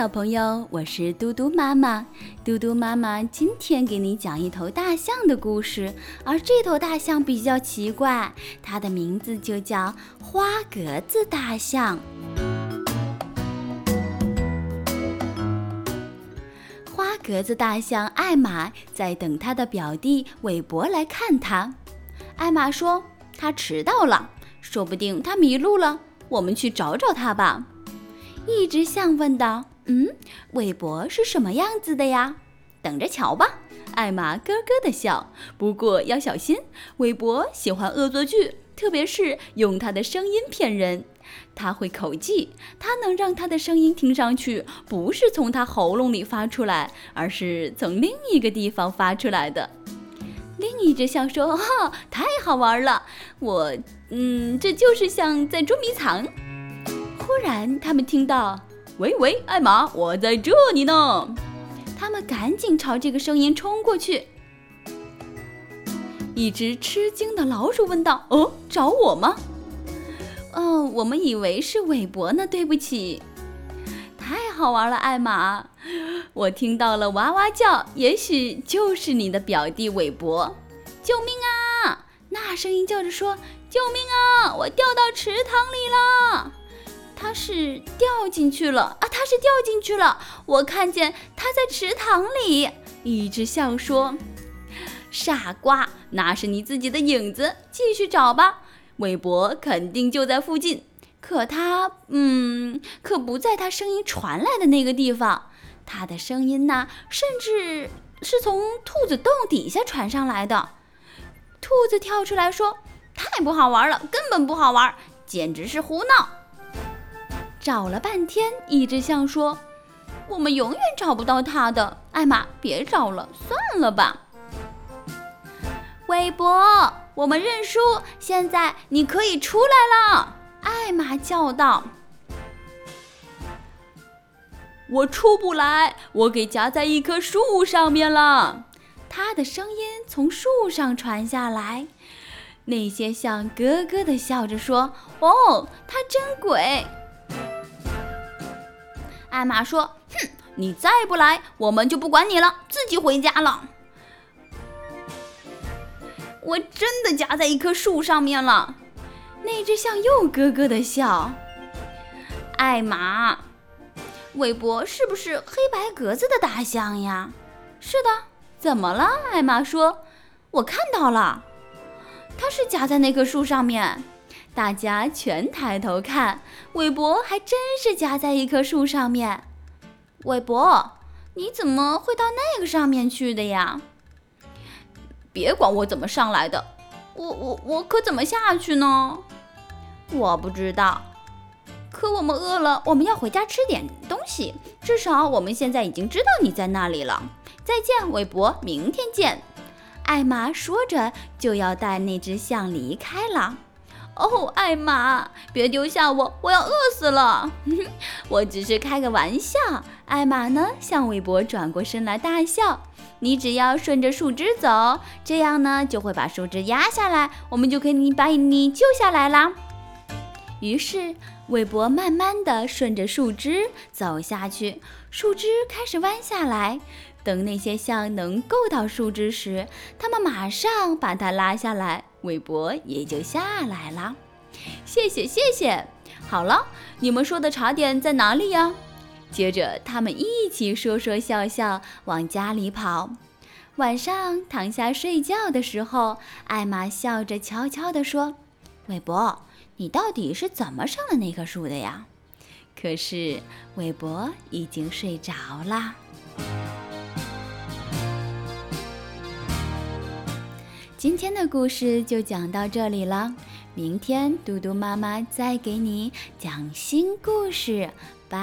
小朋友，我是嘟嘟妈妈。嘟嘟妈妈今天给你讲一头大象的故事，而这头大象比较奇怪，它的名字就叫花格子大象。花格子大象艾玛在等他的表弟韦伯来看他。艾玛说：“他迟到了，说不定他迷路了，我们去找找他吧。”一只象问道：“嗯，韦伯是什么样子的呀？等着瞧吧。”艾玛咯咯地笑。不过要小心，韦伯喜欢恶作剧，特别是用他的声音骗人。他会口技，他能让他的声音听上去不是从他喉咙里发出来，而是从另一个地方发出来的。另一只象说：“哈，太好玩了！我，嗯，这就是像在捉迷藏。”忽然，他们听到：“喂喂，艾玛，我在这里呢！”他们赶紧朝这个声音冲过去。一只吃惊的老鼠问道：“哦，找我吗？”“哦，我们以为是韦伯呢，对不起。”“太好玩了，艾玛！我听到了哇哇叫，也许就是你的表弟韦伯。”“救命啊！”那声音叫着说：“救命啊！我掉到池塘里了。”他是掉进去了啊！他是掉进去了，我看见他在池塘里。一只象说：“傻瓜，那是你自己的影子，继续找吧。韦伯肯定就在附近，可他……嗯，可不在他声音传来的那个地方。他的声音呢，甚至是从兔子洞底下传上来的。”兔子跳出来说：“太不好玩了，根本不好玩，简直是胡闹。”找了半天，一只象说：“我们永远找不到他的。”艾玛，别找了，算了吧。韦伯，我们认输，现在你可以出来了。”艾玛叫道。“我出不来，我给夹在一棵树上面了。”他的声音从树上传下来。那些象咯咯地笑着说：“哦，他真鬼。”艾玛说：“哼，你再不来，我们就不管你了，自己回家了。”我真的夹在一棵树上面了。那只象又咯咯的笑。艾玛，韦伯是不是黑白格子的大象呀？是的。怎么了？艾玛说：“我看到了，它是夹在那棵树上面。”大家全抬头看，韦伯还真是夹在一棵树上面。韦伯，你怎么会到那个上面去的呀？别管我怎么上来的，我我我可怎么下去呢？我不知道。可我们饿了，我们要回家吃点东西。至少我们现在已经知道你在那里了。再见，韦伯，明天见。艾玛说着就要带那只象离开了。哦，艾玛，别丢下我，我要饿死了。我只是开个玩笑。艾玛呢，向韦伯转过身来大笑。你只要顺着树枝走，这样呢就会把树枝压下来，我们就可以把你救下来啦。于是，韦伯慢慢地顺着树枝走下去，树枝开始弯下来。等那些象能够到树枝时，他们马上把它拉下来，韦伯也就下来了。谢谢，谢谢。好了，你们说的茶点在哪里呀？接着，他们一起说说笑笑往家里跑。晚上躺下睡觉的时候，艾玛笑着悄悄地说：“韦伯，你到底是怎么上了那棵树的呀？”可是，韦伯已经睡着了。今天的故事就讲到这里了，明天嘟嘟妈妈再给你讲新故事，拜。